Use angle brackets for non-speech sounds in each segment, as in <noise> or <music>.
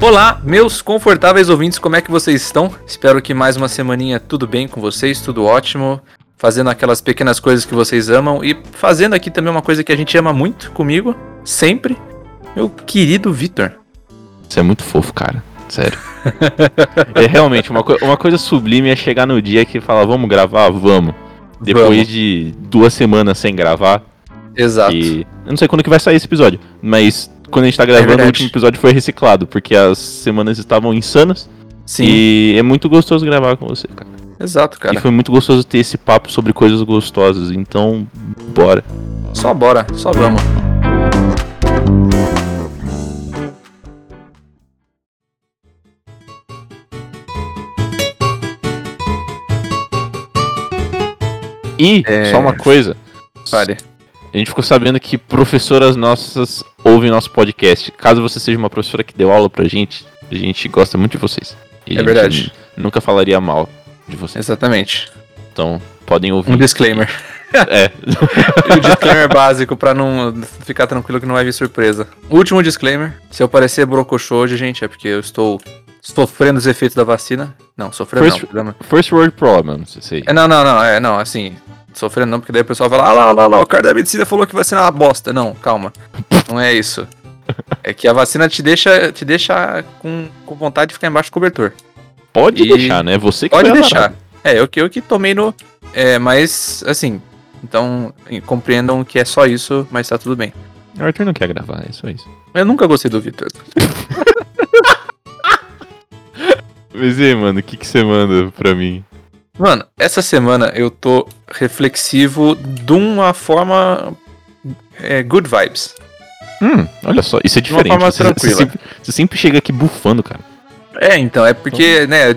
Olá, meus confortáveis ouvintes, como é que vocês estão? Espero que mais uma semaninha tudo bem com vocês, tudo ótimo, fazendo aquelas pequenas coisas que vocês amam e fazendo aqui também uma coisa que a gente ama muito comigo, sempre, meu querido Vitor. Você é muito fofo, cara. Sério. é realmente uma, co uma coisa sublime é chegar no dia que fala, vamos gravar? Vamos. Depois vamos. de duas semanas sem gravar. Exato. E eu não sei quando que vai sair esse episódio, mas quando a gente tá gravando, é o último episódio foi reciclado, porque as semanas estavam insanas. Sim. E é muito gostoso gravar com você, cara. Exato, cara. E foi muito gostoso ter esse papo sobre coisas gostosas, então, bora. Só bora, só vamos. E, é... só uma coisa. Pare. A gente ficou sabendo que professoras nossas ouvem nosso podcast. Caso você seja uma professora que deu aula pra gente, a gente gosta muito de vocês. E é verdade. Nunca falaria mal de vocês. Exatamente. Então, podem ouvir. Um disclaimer. <laughs> É. e o disclaimer básico pra não ficar tranquilo que não vai vir surpresa. Último disclaimer: se eu parecer brocochô hoje, gente, é porque eu estou sofrendo os efeitos da vacina. Não, sofrendo first, não. First world problem, sei. É, não, não, não, é, não, assim, sofrendo não, porque daí o pessoal fala, ah lá, lá, lá, o cara da medicina falou que vacina é uma bosta. Não, calma. Não é isso. <laughs> É que a vacina te deixa, te deixa com, com vontade de ficar embaixo do cobertor. Pode e deixar, né? Você que Pode deixar. É, eu que, eu que tomei no. É, mas, assim. Então, compreendam que é só isso, mas tá tudo bem. O Arthur não quer gravar, é só isso. Eu nunca gostei do Victor. <laughs> mas e aí, mano, o que, que você manda pra mim? Mano, essa semana eu tô reflexivo de uma forma. É, good vibes. Hum, olha só, isso é diferente. De uma forma você, tranquila. Você sempre, você sempre chega aqui bufando, cara. É, então, é porque, né,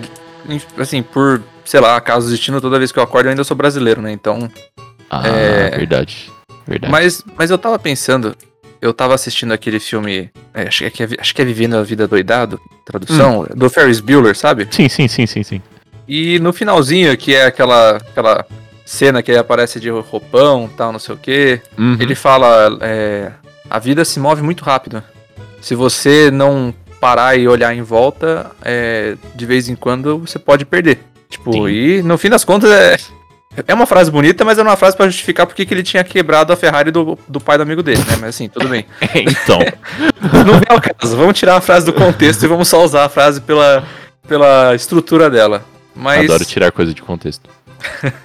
assim, por, sei lá, caso destino, toda vez que eu acordo eu ainda sou brasileiro, né? Então. Ah, é... verdade. Verdade. Mas, mas eu tava pensando, eu tava assistindo aquele filme, é, acho, que é, acho que é Vivendo a Vida Doidado, tradução, hum. do Ferris Bueller, sabe? Sim, sim, sim, sim, sim. E no finalzinho, que é aquela, aquela cena que ele aparece de roupão tal, não sei o quê, uhum. ele fala: é, a vida se move muito rápido. Se você não parar e olhar em volta, é, de vez em quando você pode perder. Tipo, Sim. e no fim das contas é. É uma frase bonita, mas é uma frase para justificar porque que ele tinha quebrado a Ferrari do, do pai do amigo dele, né? Mas assim, tudo bem. <laughs> então. <laughs> Não vem ao caso. Vamos tirar a frase do contexto e vamos só usar a frase pela, pela estrutura dela. Mas... Adoro tirar coisa de contexto.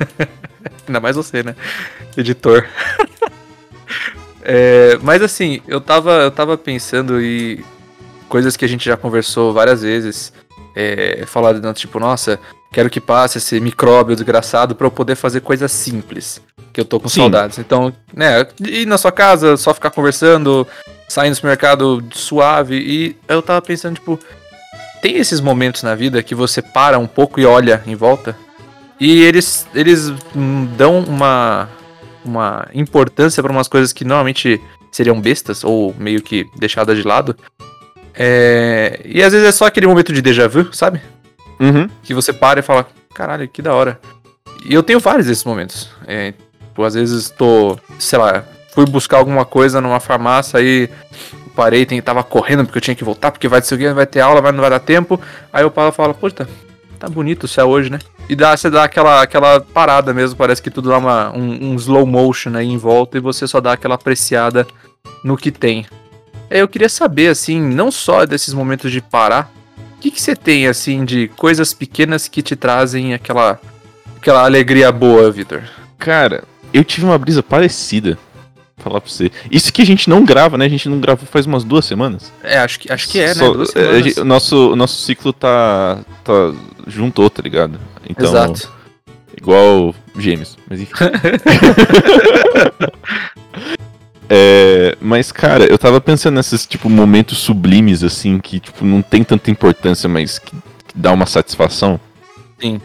<laughs> Ainda mais você, né? Editor. é, mas assim, eu tava, eu tava pensando e coisas que a gente já conversou várias vezes. É, falando tipo, nossa, quero que passe esse micróbio desgraçado para eu poder fazer coisas simples. Que eu tô com Sim. saudades. Então, né, ir na sua casa, só ficar conversando, sair no supermercado suave. E eu tava pensando, tipo, tem esses momentos na vida que você para um pouco e olha em volta e eles, eles dão uma, uma importância para umas coisas que normalmente seriam bestas ou meio que deixadas de lado. É, e às vezes é só aquele momento de déjà vu, sabe? Uhum. Que você para e fala, caralho, que da hora. E eu tenho vários desses momentos. É, tipo, às vezes tô, sei lá, fui buscar alguma coisa numa farmácia e parei, tava correndo porque eu tinha que voltar, porque vai ser vai ter aula, vai, não vai dar tempo. Aí eu paro e falo, puta, tá bonito o céu hoje, né? E dá, você dá aquela, aquela parada mesmo, parece que tudo dá uma, um, um slow motion aí em volta e você só dá aquela apreciada no que tem. É, eu queria saber, assim, não só desses momentos de parar, o que, que você tem, assim, de coisas pequenas que te trazem aquela, aquela alegria boa, Vitor? Cara, eu tive uma brisa parecida falar pra você. Isso que a gente não grava, né? A gente não gravou faz umas duas semanas. É, acho que, acho que é, Só, né? Duas é, semanas. nosso, nosso ciclo tá, tá juntou, tá ligado? Então, Exato. Igual gêmeos, mas enfim. <laughs> é, mas, cara, eu tava pensando nesses, tipo, momentos sublimes, assim, que, tipo, não tem tanta importância, mas que, que dá uma satisfação. Sim.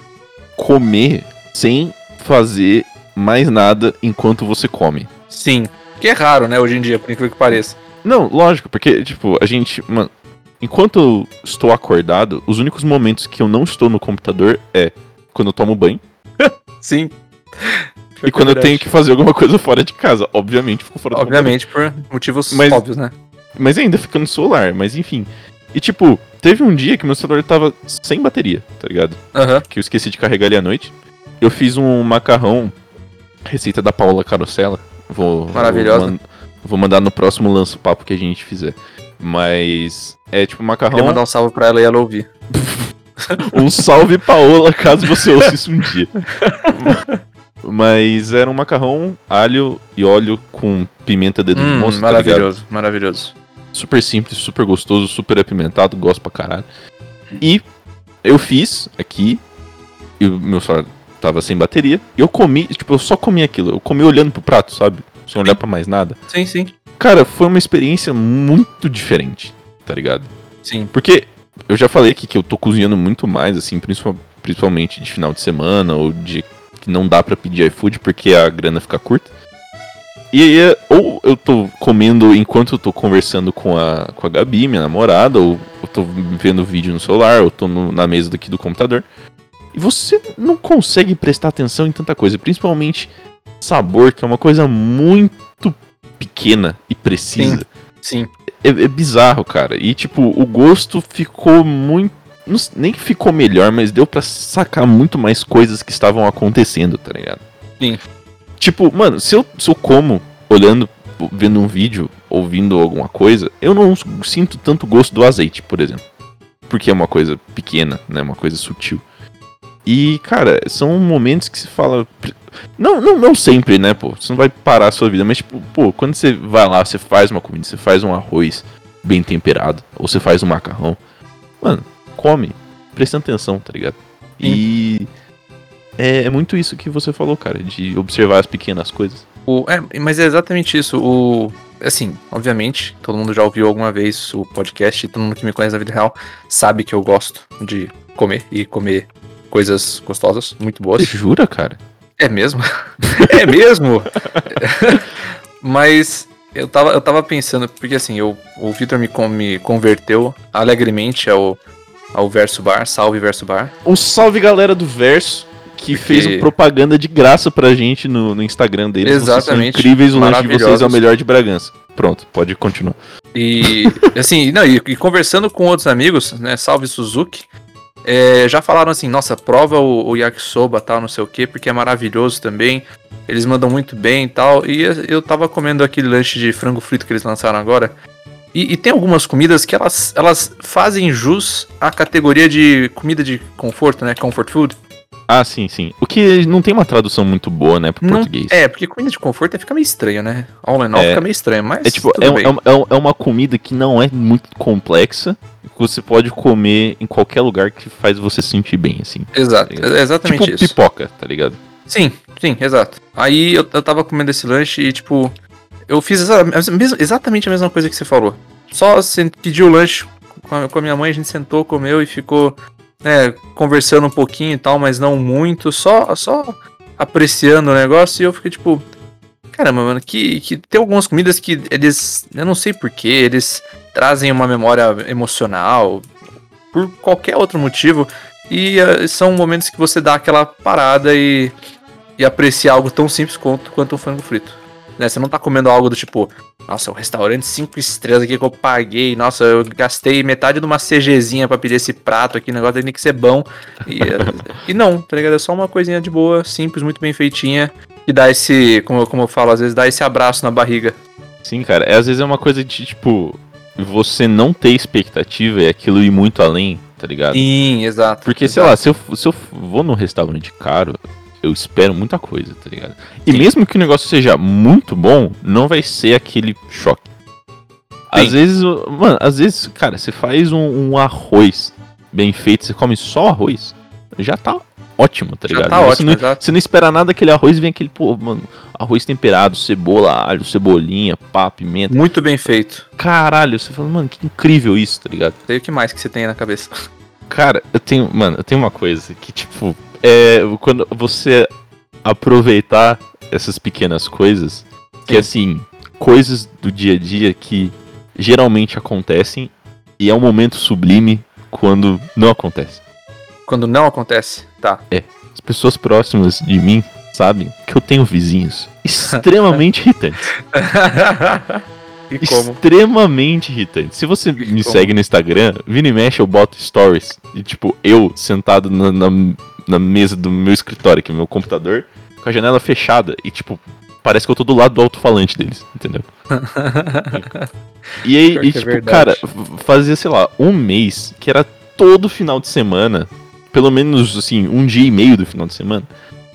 Comer sem fazer mais nada enquanto você come. Sim. Que é raro, né, hoje em dia, por incrível que pareça. Não, lógico, porque, tipo, a gente. Mano, enquanto eu estou acordado, os únicos momentos que eu não estou no computador é quando eu tomo banho. <laughs> Sim. E quando eu tenho que fazer alguma coisa fora de casa, obviamente fico fora Obviamente, por motivos Mas- óbvios, né? Mas ainda fica no celular, mas enfim. E tipo, teve um dia que meu celular tava sem bateria, tá ligado? Aham. Que eu esqueci de carregar ele à noite. Eu fiz um macarrão, receita da Paula Carosella. Vou, Maravilhosa. Vou, man- vou mandar no próximo lanço papo que a gente fizer. Mas é tipo Queria macarrão. mandar um salve pra ela e ela ouvir. <laughs> Um salve Paola, caso você ouça isso um dia. <laughs> Mas era um macarrão, alho e óleo com pimenta dedo de Hum, moça, tá ligado? maravilhoso, maravilhoso. Super simples, super gostoso, super apimentado, gosto pra caralho. E eu fiz aqui, e o meu celular tava sem bateria, e eu comi, tipo, eu só comi aquilo. Eu comi olhando pro prato, sabe? Sem olhar pra mais nada. Sim, sim. Cara, foi uma experiência muito diferente, tá ligado? Sim. Porque eu já falei aqui que eu tô cozinhando muito mais, assim, principal- principalmente de final de semana ou de que não dá pra pedir iFood porque a grana fica curta. E aí, ou eu tô comendo enquanto eu tô conversando com a, com a Gabi, minha namorada, ou eu tô vendo vídeo no celular, ou tô no- na mesa daqui do computador. E você não consegue prestar atenção em tanta coisa, principalmente sabor, que é uma coisa muito pequena e precisa. Sim. É, é bizarro, cara. E, tipo, o gosto ficou muito. Não nem que ficou melhor, mas deu pra sacar muito mais coisas que estavam acontecendo, tá ligado? Sim. Tipo, mano, se eu, se eu como olhando, vendo um vídeo, ouvindo alguma coisa, eu não sinto tanto gosto do azeite, por exemplo. Porque é uma coisa pequena, né? Uma coisa sutil. E, cara, são momentos que se fala. Não, não, não sempre, né, pô? Você não vai parar a sua vida, mas, tipo, pô, quando você vai lá, você faz uma comida, você faz um arroz bem temperado, ou você faz um macarrão, mano, come, prestando atenção, tá ligado? E é, é muito isso que você falou, cara, de observar as pequenas coisas. O, é, mas é exatamente isso. O, assim, obviamente, todo mundo já ouviu alguma vez o podcast, todo mundo que me conhece na vida real sabe que eu gosto de comer e comer coisas gostosas, muito boas. Você jura, cara? É mesmo? <laughs> é mesmo? <laughs> Mas eu tava, eu tava pensando, porque assim, eu, o Victor me, me converteu alegremente ao, ao Verso Bar, salve Verso Bar. Um salve galera do Verso que Porque- fez propaganda de graça pra gente no, no Instagram deles. Exatamente. incríveis, o lanche de vocês é o melhor de Bragança. Pronto, pode continuar. E <laughs> assim, não, e, e conversando com outros amigos, né? Salve Suzuki. é, já falaram assim, nossa, prova o, o yakisoba tal, não sei o que, porque é maravilhoso também. Eles mandam muito bem e tal. E eu tava comendo aquele lanche de frango frito que eles lançaram agora. E, e tem algumas comidas que elas, elas fazem jus à categoria de comida de conforto, né? Comfort food. Ah, sim, sim. O que não tem uma tradução muito boa, né, pro Não- português. É, porque comida de conforto fica meio estranho, né? All in all É. fica meio estranho, mas. É tipo, é, é é é uma comida que não é muito complexa, que você pode comer em qualquer lugar que faz você sentir bem, assim. Exato, é exatamente tipo isso. pipoca, tá ligado? Sim, sim, exato. Aí eu, eu tava comendo esse lanche e, tipo, eu fiz exatamente a mesma coisa que você falou. Só pedi o lanche com a, com a minha mãe, a gente sentou, comeu e ficou, né, conversando um pouquinho e tal, mas não muito, só, só apreciando o negócio e eu fiquei, tipo, caramba, mano, que, que tem algumas comidas que eles, eu não sei porquê, eles trazem uma memória emocional, por qualquer outro motivo, e eh, são momentos que você dá aquela parada e, e aprecia algo tão simples quanto, quanto um frango frito. Né? Você não tá comendo algo do tipo, nossa, o restaurante 5 estrelas aqui que eu paguei, nossa, eu gastei metade de uma CGzinha pra pedir esse prato aqui, o negócio tem que ser bom. E, <laughs> e não, tá ligado? É só uma coisinha de boa, simples, muito bem feitinha, que dá esse, como, eu- como eu falo, às vezes dá esse abraço na barriga. Sim, cara. É, às vezes é uma coisa de, tipo, você não ter expectativa e aquilo ir muito além, tá ligado? Sim, exato. Porque, sei exato. lá, se eu, se eu vou num restaurante caro, eu espero muita coisa, tá ligado? E Sim. mesmo que o negócio seja muito bom, não vai ser aquele choque. Às Sim. vezes, mano, às vezes, cara, você faz um, um arroz bem feito, você come só arroz, já tá ótimo, tá Já ligado? tá você, ótimo, não, exato. você não espera nada daquele arroz, vem aquele, pô, mano, arroz temperado, cebola, alho, cebolinha, pá, pimenta. Muito bem feito. Caralho, você fala, mano, que incrível isso, tá ligado? Sei o que mais que você tem aí na cabeça. Cara, eu tenho, mano, eu tenho uma coisa que, tipo, é quando você aproveitar essas pequenas coisas, que Sim. assim, coisas do dia a dia que geralmente acontecem e é um momento sublime quando não acontece. Quando não acontece, tá. As pessoas próximas de mim sabem que eu tenho vizinhos <laughs> extremamente irritantes. <laughs> e como? Extremamente irritantes. Se você me segue no Instagram, vira e mexe, eu boto stories. E tipo, eu sentado na, na, na mesa do meu escritório, aqui, meu computador, com a janela fechada. E tipo, parece que eu tô do lado do alto-falante deles, entendeu? <laughs> E aí, e, que é tipo, verdade. cara, fazia, sei lá, um mês que era todo final de semana, pelo menos, assim, um dia e meio do final de semana,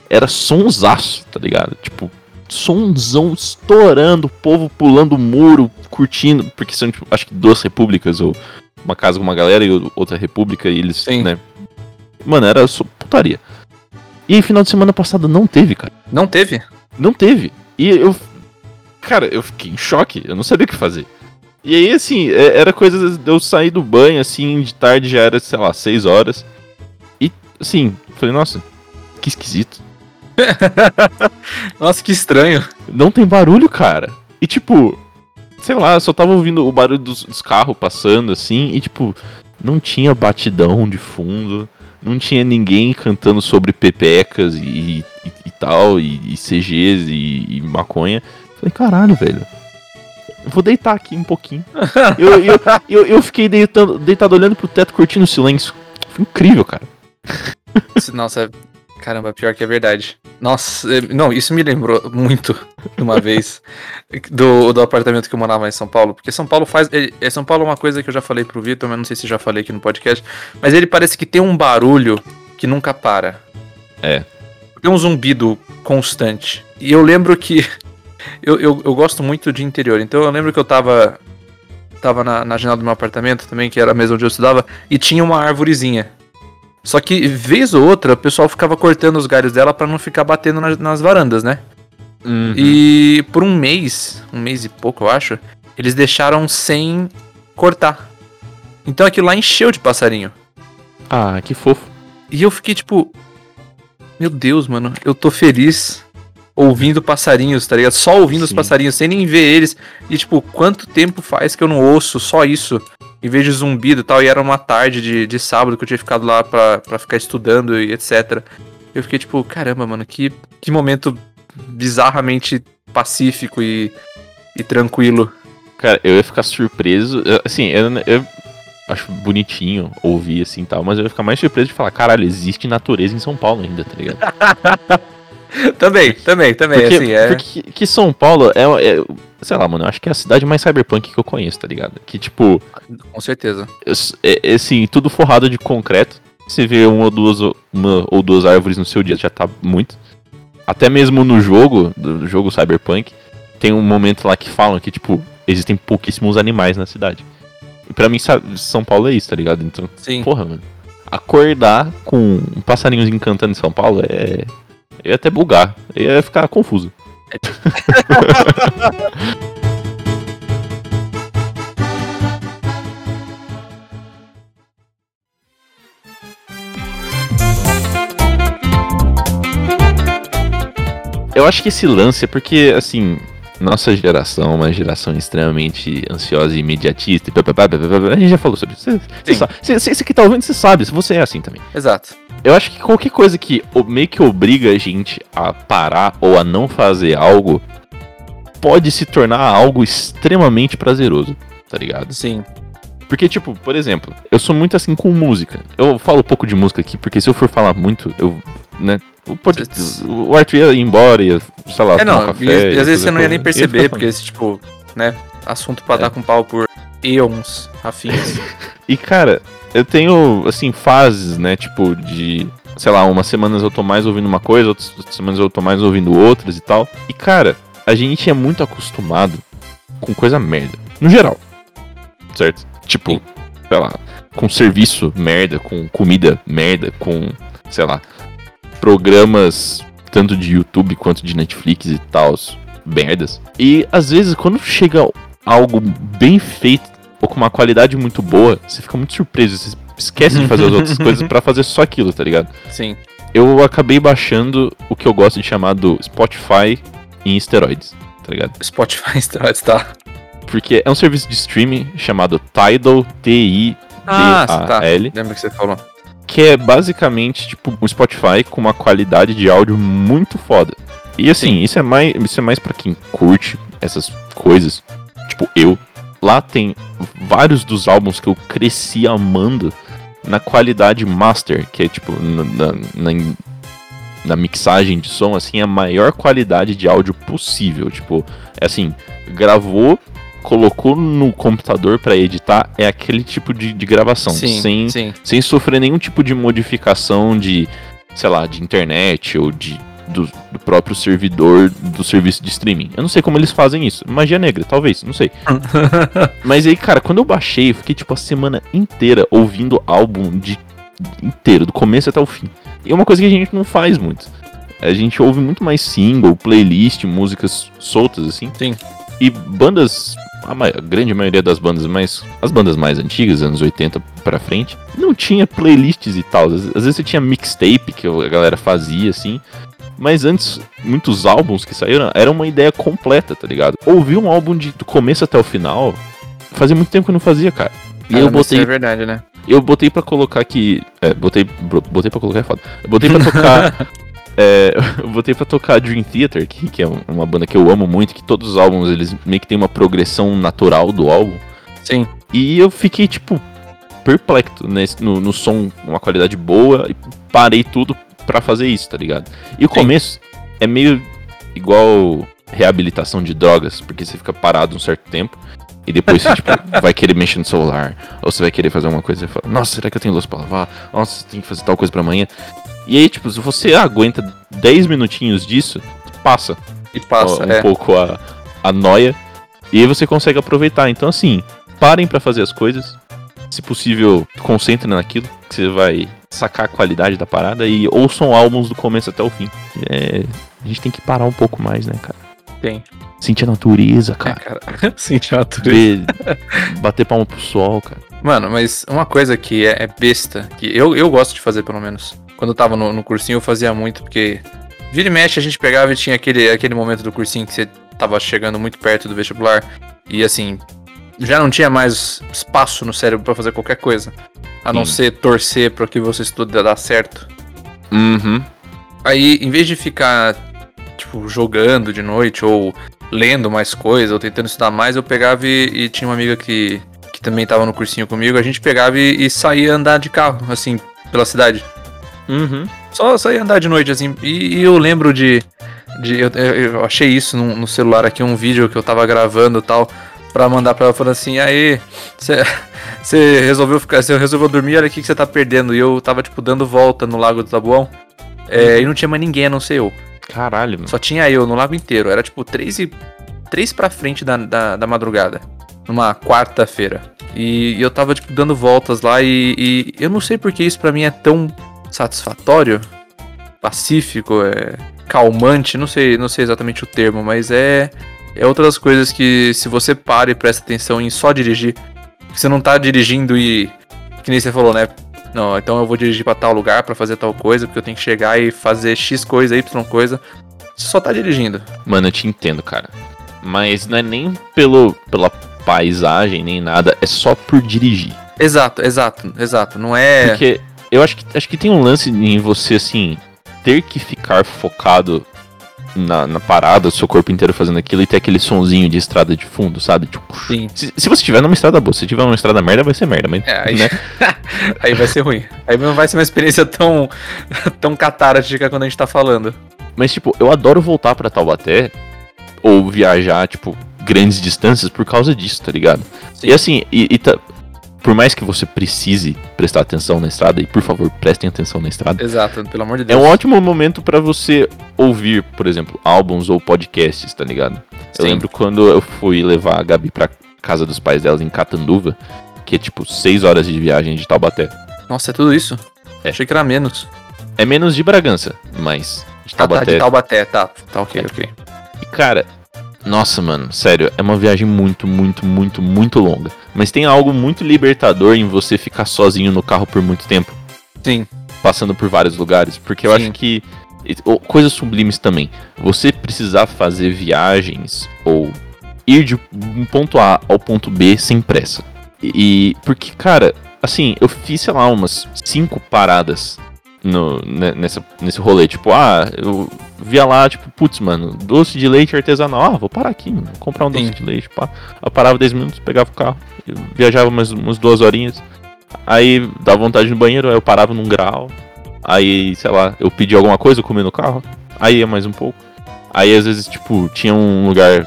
era sonsaço, tá ligado? Tipo, sonzão estourando, o povo pulando o muro, curtindo, porque são, tipo, acho que duas repúblicas, ou uma casa com uma galera e outra república, e eles, Sim. né? Mano, era só putaria. E aí, final de semana passado não teve, cara. Não teve? Não teve. E eu. Cara, eu fiquei em choque, eu não sabia o que fazer. E aí, assim, é- era coisa de eu sair do banho, assim, de tarde já era, sei lá, 6 horas. E, assim, falei, nossa, que esquisito. <laughs> Nossa, que estranho. Não tem barulho, cara. E, tipo, sei lá, eu só tava ouvindo o barulho dos, dos carros passando, assim, e, tipo, não tinha batidão de fundo, não tinha ninguém cantando sobre pepecas e, e, e tal, e, e CGs e, e maconha. Falei, caralho, velho. Eu vou deitar aqui um pouquinho. <laughs> eu, eu, eu, eu fiquei deitando, deitado olhando pro teto, curtindo o silêncio. Foi incrível, cara. Nossa, caramba, pior que é verdade. Nossa, eh, não, isso me lembrou muito <laughs> de uma vez do, do apartamento que eu morava em São Paulo. Porque São Paulo faz. ele- é, São Paulo é uma coisa que eu já falei pro Vitor, mas não sei se já falei aqui no podcast. Mas ele parece que tem um barulho que nunca para. É. Tem um zumbido constante. E eu lembro que. <laughs> Eu, eu, eu gosto muito de interior, então eu lembro que eu tava. Tava na, na janela do meu apartamento também, que era a mesa onde eu estudava, e tinha uma árvorezinha. Só que, vez ou outra, o pessoal ficava cortando os galhos dela pra não ficar batendo nas, nas varandas, né? Uhum. E por um mês, um mês e pouco, eu acho, eles deixaram sem cortar. Então aquilo lá encheu de passarinho. Ah, que fofo. E eu fiquei tipo, meu Deus, mano, eu tô feliz ouvindo passarinhos, tá ligado? Só ouvindo os Sim. passarinhos, sem nem ver eles. E tipo, quanto tempo faz que eu não ouço só isso? Em vez de zumbido e tal, e era uma tarde de, de sábado que eu tinha ficado lá pra, pra ficar estudando e etc. Eu fiquei tipo, caramba, mano, que, que momento bizarramente pacífico e, e tranquilo. Cara, eu ia ficar surpreso. eu- Assim, eu, eu acho bonitinho ouvir assim e tal, mas eu ia ficar mais surpreso de falar, caralho, existe natureza em São Paulo ainda, tá ligado? <laughs> também, também, também, Porque, assim, é. porque que São Paulo é, é- Sei lá, mano, eu acho que é a cidade mais cyberpunk que eu conheço, tá ligado? Que, tipo, Com certeza. é, é, assim, tudo forrado de concreto. Você vê uma ou duas, uma ou duas árvores no seu dia já tá muito. Até mesmo no jogo, do jogo Cyberpunk, tem um momento lá que falam que, tipo, existem pouquíssimos animais na cidade. E pra mim, São Paulo é isso, tá ligado? Então, Sim. porra, mano. Acordar com passarinhos encantando em São Paulo é. Ia até bugar. Ia ficar confuso. <laughs> Eu acho que esse lance é porque, assim, nossa geração é uma geração extremamente ansiosa e imediatista. E pá, pá, pá. A gente já falou sobre isso. Você- que tá ouvindo, você sabe. Se você é assim também. Exato. Eu acho que qualquer coisa que meio que obriga a gente a parar ou a não fazer algo pode se tornar algo extremamente prazeroso, tá ligado? Sim. Porque, tipo, por exemplo, eu sou muito assim com música. Eu falo pouco de música aqui, porque se eu for falar muito, eu. né? O, pod- o Arthur ia embora, ia, sei lá, É, não, um café. e, e às vezes você não ia nem perceber, porque esse tipo, né, assunto pra É. dar com pau por eons afins. <laughs> E cara, eu tenho, assim, fases, né? Tipo, de. Sei lá, umas semanas eu tô mais ouvindo uma coisa, outras semanas eu tô mais ouvindo outras e tal. E cara, a gente é muito acostumado com coisa merda. No geral. Certo? Tipo, Sim. sei lá, com serviço merda, com comida merda, com, sei lá, programas tanto de YouTube quanto de Netflix e tal, merdas. E às vezes quando chega algo bem feito ou com uma qualidade muito boa, você fica muito surpreso, você esquece de fazer as outras <laughs> coisas pra fazer só aquilo, tá ligado? Sim. Eu acabei baixando o que eu gosto de chamar do Spotify em esteroides, tá ligado? Spotify Steroids, tá? Porque é um serviço de streaming chamado Tidal, T-I-D-A-L, Ah, tá. Lembra que você falou. Que é basicamente tipo um Spotify com uma qualidade de áudio muito foda. E assim, isso é mais, isso é mais para quem curte essas coisas. Tipo, eu. Lá tem vários dos álbuns que eu cresci amando na qualidade master, que é tipo na, na, na mixagem de som, assim, a maior qualidade de áudio possível. Tipo, é assim, gravou, colocou no computador para editar, é aquele tipo de, de gravação. Sim, sem, sim. sem sofrer nenhum tipo de modificação de, sei lá, de internet ou de do, do, próprio servidor do serviço de streaming. Eu não sei como eles fazem isso. Magia negra, talvez, não sei. <laughs> Mas aí, cara, quando eu baixei, eu fiquei tipo a semana inteira ouvindo álbum de inteiro, do começo até o fim. E é uma coisa que a gente não faz muito. A gente ouve muito mais single, playlist, músicas soltas assim. Sim. E bandas a, ma grande maioria das bandas mais. As bandas mais antigas, anos 80 pra frente, não tinha playlists e tal. Às, às vezes você tinha mixtape que a galera fazia, assim. Mas antes, muitos álbuns que saíram era uma ideia completa, tá ligado? Ouvir um álbum de, do começo até o final, fazia muito tempo que eu não fazia, cara. E eu botei. é verdade, né? Eu botei pra colocar aqui. É, botei. Botei pra colocar é foda. Eu botei pra tocar. <laughs> é, <laughs> eu botei pra tocar Dream Theater, que, que é uma banda que eu amo muito, que todos os álbuns eles meio que tem uma progressão natural do álbum. Sim. E eu fiquei, tipo, perplexo nesse, no, no som, uma qualidade boa, e parei tudo para fazer isso, tá ligado? E o Sim. começo é meio igual reabilitação de drogas, porque você fica parado um certo tempo e depois você tipo, <laughs> vai querer mexer no celular, ou você vai querer fazer uma coisa e fala, nossa, será que eu tenho luz pra lavar? Nossa, tem que fazer tal coisa pra amanhã. E aí, tipo, se você aguenta 10 minutinhos disso, passa. E passa, um é. pouco a, a noia. E aí você consegue aproveitar. Então, assim, parem para fazer as coisas. Se possível, concentrem naquilo que você vai sacar a qualidade da parada e ouçam álbuns do começo até o fim. É, a gente tem que parar um pouco mais, né, cara? Tem. Sentir a natureza, cara. É, cara. <laughs> Sentir a natureza. Ver, bater palma pro sol, cara. Mano, mas uma coisa que é, é, besta, que eu, eu gosto de fazer pelo menos. Quando eu tava no, no cursinho eu fazia muito, porque vira e mexe a gente pegava e tinha aquele, aquele momento do cursinho que você tava chegando muito perto do vestibular. E assim, já não tinha mais espaço no cérebro para fazer qualquer coisa. A não ser torcer para que você estude dar certo. Uhum. Aí, em vez de ficar, tipo, jogando de noite ou lendo mais coisa ou tentando estudar mais, eu pegava e, e tinha uma amiga que, que também tava no cursinho comigo. A gente pegava e, e saía andar de carro, assim, pela cidade. Uhum. Só saía andar de noite, assim. E, e eu lembro de. de eu, eu achei isso no, no, celular aqui, um vídeo que eu tava gravando e tal pra mandar pra ela falando assim, aí, você <laughs> resolveu ficar, você resolveu dormir, olha o que você tá perdendo. E eu tava, tipo, dando volta no lago do Tabuão. É, e não tinha mais ninguém a não ser eu. Caralho, mano. Só tinha eu no lago inteiro. Era tipo três e. três pra frente da, da, da madrugada. Numa quarta-feira. E, e, eu tava, tipo, dando voltas lá e, e eu não sei porque isso pra mim é tão satisfatório, pacífico, é calmante, não sei, não sei exatamente o termo, mas é é outras coisas que se você para e presta atenção em só dirigir, você não tá dirigindo e que nem você falou, né? Não, então eu vou dirigir para tal lugar para fazer tal coisa, porque eu tenho que chegar e fazer X coisa, Y coisa. Você só tá dirigindo. Mano, eu te entendo, cara. Mas não é nem pelo pela paisagem nem nada, é só por dirigir. Exato, exato, exato. Não é. Porque eu acho que acho que tem um lance em você assim ter que ficar focado na, na, parada, o seu corpo inteiro fazendo aquilo e ter aquele sonzinho de estrada de fundo, sabe? Tipo, Sim. Se, se você tiver numa estrada boa, se tiver numa estrada merda, vai ser merda, mas. É, aí, né? <laughs> aí vai ser ruim. Aí não vai ser uma experiência tão, <laughs> tão catártica quando a gente tá falando. Mas, tipo, eu adoro voltar para Taubaté ou viajar, tipo, grandes distâncias por causa disso, tá ligado? Sim. E assim, e, e tá, por mais que você precise prestar atenção na estrada, e por favor, prestem atenção na estrada. Exato, pelo amor de Deus. É um ótimo momento para você ouvir, por exemplo, álbuns ou podcasts, tá ligado? Sim. Eu lembro quando eu fui levar a Gabi pra casa dos pais dela em Catanduva, que é tipo 6 horas de viagem de Taubaté. Nossa, é tudo isso? É. Achei que era menos. É menos de Bragança, mas de Taubaté. Ah, tá, de Taubaté, tá. Tá ok, ok. E cara, nossa, mano, sério, é uma viagem muito, muito, muito, muito longa. Mas tem algo muito libertador em você ficar sozinho no carro por muito tempo. Sim. Passando por vários lugares. Porque eu Sim. acho que. Coisas sublimes também. Você precisar fazer viagens ou ir de um ponto A ao ponto B sem pressa. E. Porque, cara, assim, eu fiz, sei lá, umas cinco paradas no, né, nessa, nesse rolê. Tipo, ah, eu via lá, tipo, putz, mano, doce de leite artesanal. Ah, vou parar aqui, mano, comprar um doce Sim. de leite. Pá. Eu parava 10 minutos, pegava o carro, viajava umas, umas duas horinhas. Aí dava vontade no banheiro, aí eu parava num grau. Aí, sei lá, eu pedi alguma coisa, eu comi no carro. Aí ia mais um pouco. Aí às vezes, tipo, tinha um lugar,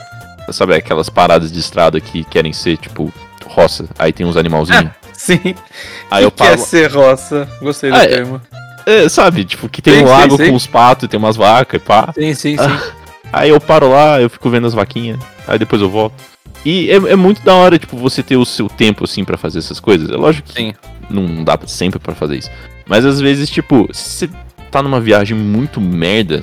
sabe, aquelas paradas de estrada que querem ser, tipo, roça. Aí tem uns animalzinhos. Sim. Aí eu que paro. ser roça. Gostei do Ah, é. termo. É, sabe, tipo, que tem Sim, um sim, lago sim. com os patos e tem umas vacas e pá. Sim, sim, sim. <laughs> Aí eu paro lá, eu fico vendo as vaquinhas, aí depois eu volto. E é, é muito da hora, tipo, você ter o seu tempo, assim, pra fazer essas coisas. É lógico que Sim. não dá sempre pra fazer isso. Mas às vezes, tipo, se você tá numa viagem muito merda,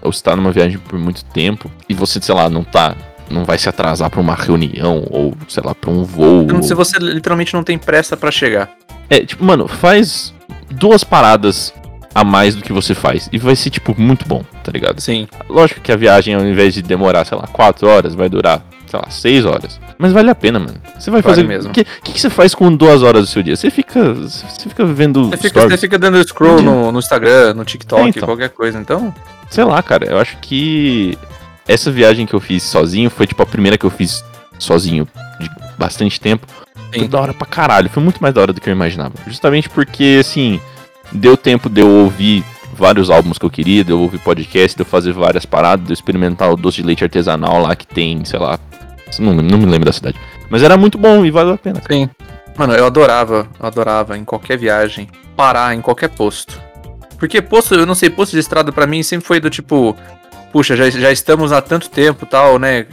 ou você tá numa viagem por muito tempo, e você, sei lá, não tá. Não vai se atrasar pra uma reunião, ou, sei lá, pra um voo. Então, Se você literalmente não tem pressa pra chegar. É, tipo, mano, faz duas paradas a mais do que você faz. E vai ser, tipo, muito bom, tá ligado? Sim. Lógico que a viagem, ao invés de demorar, sei lá, 4 horas, vai durar, sei lá, 6 horas. Mas vale a pena, mano. Você vai Vale fazer. mesmo. O que, que, que você faz com duas horas do seu dia? Você fica. Você fica vendo. Você fica, você fica dando scroll no, no Instagram, no TikTok, É, então. qualquer coisa. Então, Sei lá, cara. Eu acho que. Essa viagem que eu fiz sozinho foi, tipo, a primeira que eu fiz sozinho de bastante tempo. Foi Sim. da hora pra caralho. Foi muito mais da hora do que eu imaginava. Justamente porque, assim, deu tempo de eu ouvir vários álbuns que eu queria, de eu ouvir podcast, de eu fazer várias paradas, de eu experimentar o doce de leite artesanal lá que tem, sei lá. Não, não me lembro da cidade. Mas era muito bom e valeu a pena. cara. sim. Mano, eu adorava, eu adorava em qualquer viagem parar em qualquer posto. Porque posto, eu não sei, posto de estrada pra mim sempre foi do tipo, puxa, já, já estamos há tanto tempo tal, né?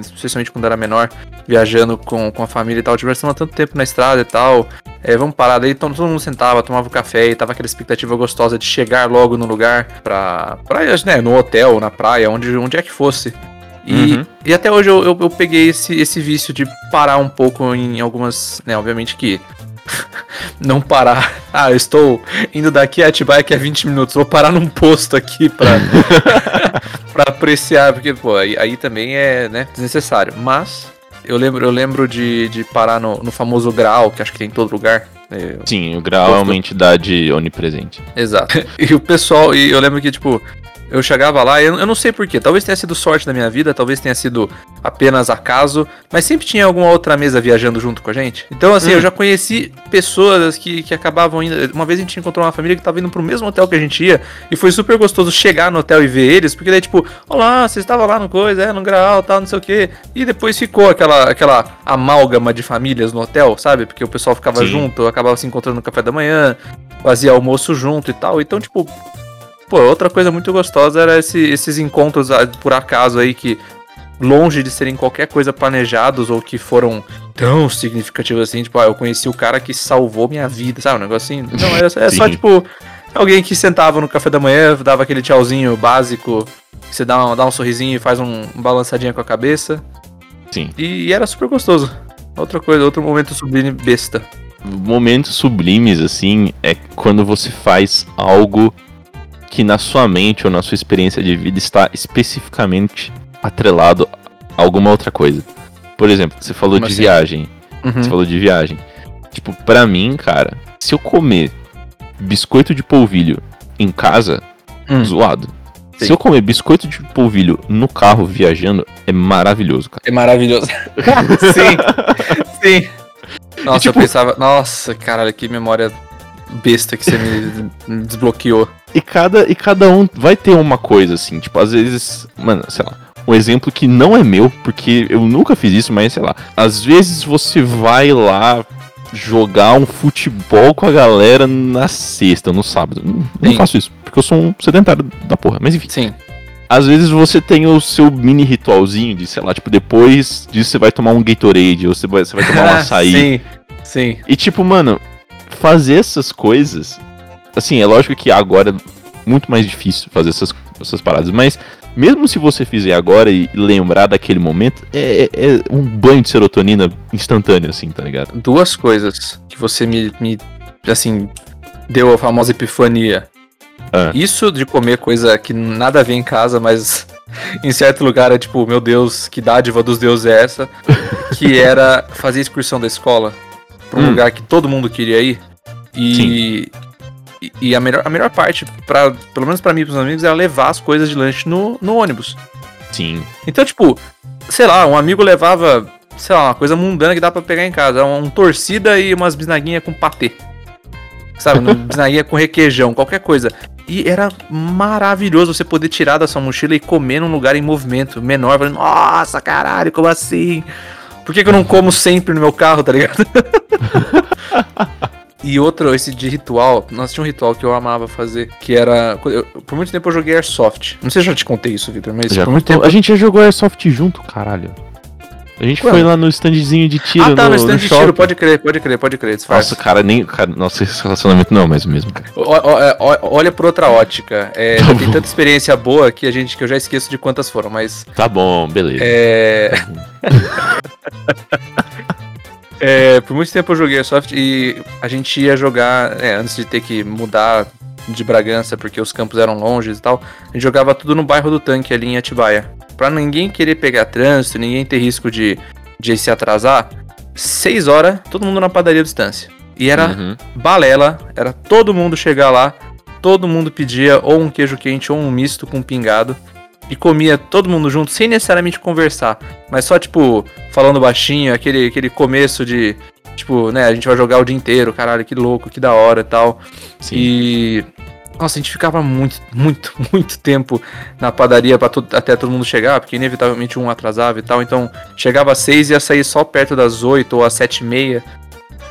Especialmente quando era menor, viajando com, com a família e tal, já estamos há tanto tempo na estrada e tal. É, vamos parar daí, então, todo mundo sentava, tomava um café e tava aquela expectativa gostosa de chegar logo no lugar pra, pra né, no hotel, na praia, onde, onde é que fosse. E, Uhum. e até hoje eu, eu, eu peguei esse, esse vício de parar um pouco em algumas. Né, obviamente que. <laughs> não parar. Ah, eu estou indo daqui a Atibaia que é 20 minutos. Vou parar num posto aqui pra, <laughs> pra apreciar. Porque, pô, aí, aí também é né, desnecessário. Mas eu lembro, eu lembro de, de parar no, no famoso grau, que acho que tem em todo lugar. É, Sim, o grau é uma entidade onipresente. Exato. <laughs> E o pessoal, e eu lembro que, tipo, eu chegava lá, eu, eu não sei porquê, talvez tenha sido sorte da minha vida, talvez tenha sido apenas acaso, mas sempre tinha alguma outra mesa viajando junto com a gente. Então, assim, Hum. eu já conheci pessoas que, que acabavam indo. Uma vez a gente encontrou uma família que tava indo pro mesmo hotel que a gente ia, e foi super gostoso chegar no hotel e ver eles, porque daí, tipo, olá, você estava lá no coisa, é, no grau, tal, não sei o quê. E depois ficou aquela, aquela amálgama de famílias no hotel, sabe? Porque o pessoal ficava Sim. junto, acabava se encontrando no café da manhã, fazia almoço junto e tal. Então, tipo, pô, outra coisa muito gostosa era esse- esses encontros ah, por acaso aí que, longe de serem qualquer coisa planejados ou que foram tão significativos assim, tipo, ah, eu conheci o cara que salvou minha vida, sabe? Um negócio assim. Não, é, é só, tipo, alguém que sentava no café da manhã, dava aquele tchauzinho básico, que você dá um, dá um sorrisinho e faz um, um balançadinha com a cabeça. Sim. E, e era super gostoso. Outra coisa, outro momento sublime besta. Momentos sublimes, assim, é quando você faz algo que na sua mente ou na sua experiência de vida está especificamente atrelado a alguma outra coisa. Por exemplo, você falou Como de assim? viagem. Uhum. Você falou de viagem. Tipo, pra mim, cara, se eu comer biscoito de polvilho em casa, Hum. zoado. Sim. Se eu comer biscoito de polvilho no carro viajando, é maravilhoso, cara. É maravilhoso. <laughs> sim, <laughs> sim. Nossa, tipo- eu pensava, nossa, caralho, que memória besta que você me desbloqueou. E cada, e cada um vai ter uma coisa, assim, tipo, às vezes, mano, sei lá, um exemplo que não é meu, porque eu nunca fiz isso, mas sei lá, às vezes você vai lá jogar um futebol com a galera na sexta, no sábado. Não, não Sim. faço isso, porque eu sou um sedentário da porra, mas enfim. Sim, Às vezes você tem o seu mini ritualzinho de, sei lá, tipo, depois disso você vai tomar um Gatorade, ou você vai, você vai tomar um <laughs> açaí. sim, sim. E tipo, mano, fazer essas coisas. Assim, é lógico que agora é muito mais difícil fazer essas, essas paradas, mas mesmo se você fizer agora e lembrar daquele momento, é, é- é um banho de serotonina instantâneo, assim, tá ligado? Duas coisas que você me, me assim, deu a famosa epifania. Ah. Isso de comer coisa que nada a ver em casa, mas <laughs> em certo lugar é tipo, meu Deus, que dádiva dos deuses é essa? <laughs> que era fazer excursão da escola. pra um Hum. lugar que todo mundo queria ir. E, e, e a, melhor, a melhor parte, pra, pelo menos pra mim e pros meus amigos, era levar as coisas de lanche no, no ônibus. Sim. Então, tipo, sei lá, um amigo levava, sei lá, uma coisa mundana que dá pra pegar em casa. Um, um torcida e umas bisnaguinhas com patê. Sabe, uma <laughs> bisnaguinha com requeijão, qualquer coisa. E era maravilhoso você poder tirar da sua mochila e comer num lugar em movimento menor. Falando, nossa, caralho, como assim? Por que, que eu não como sempre no meu carro, tá ligado? <laughs> e outro, esse de ritual, nós tinha um ritual que eu amava fazer, que era. eu- por muito tempo eu joguei Airsoft. Não sei se eu já te contei isso, Victor, mas Já por muito tempo. A gente já jogou Airsoft junto, caralho. A gente Quando? foi lá no standzinho de tiro ah, tá, no, no stand no de shopping. tiro, pode crer, pode crer, pode crer. disfarça. Nossa, cara, nem. Cara, nossa, esse relacionamento não é mais o mesmo, cara. Ó- ó- é, ó- olha por outra ótica. É, Tá tem tanta experiência boa que a gente que eu já esqueço de quantas foram, mas Tá bom, beleza. é, <laughs> é, por muito tempo eu joguei Airsoft e a gente ia jogar é, antes de ter que mudar de Bragança porque os campos eram longes e tal. A gente jogava tudo no bairro do Tanque ali em Atibaia, Pra ninguém querer pegar trânsito, ninguém ter risco de, de se atrasar. Seis horas, todo mundo na padaria à distância. E era Uhum. balela, era todo mundo chegar lá, todo mundo pedia ou um queijo quente ou um misto com pingado e comia todo mundo junto sem necessariamente conversar, mas só tipo falando baixinho, aquele aquele começo de tipo, né, a gente vai jogar o dia inteiro, caralho, que louco, que da hora e tal. Sim. E nossa, a gente ficava muito, muito, <laughs> muito tempo na padaria to- até todo mundo chegar, porque inevitavelmente um atrasava e tal. Então, chegava às seis e ia sair só perto das oito ou às sete e meia.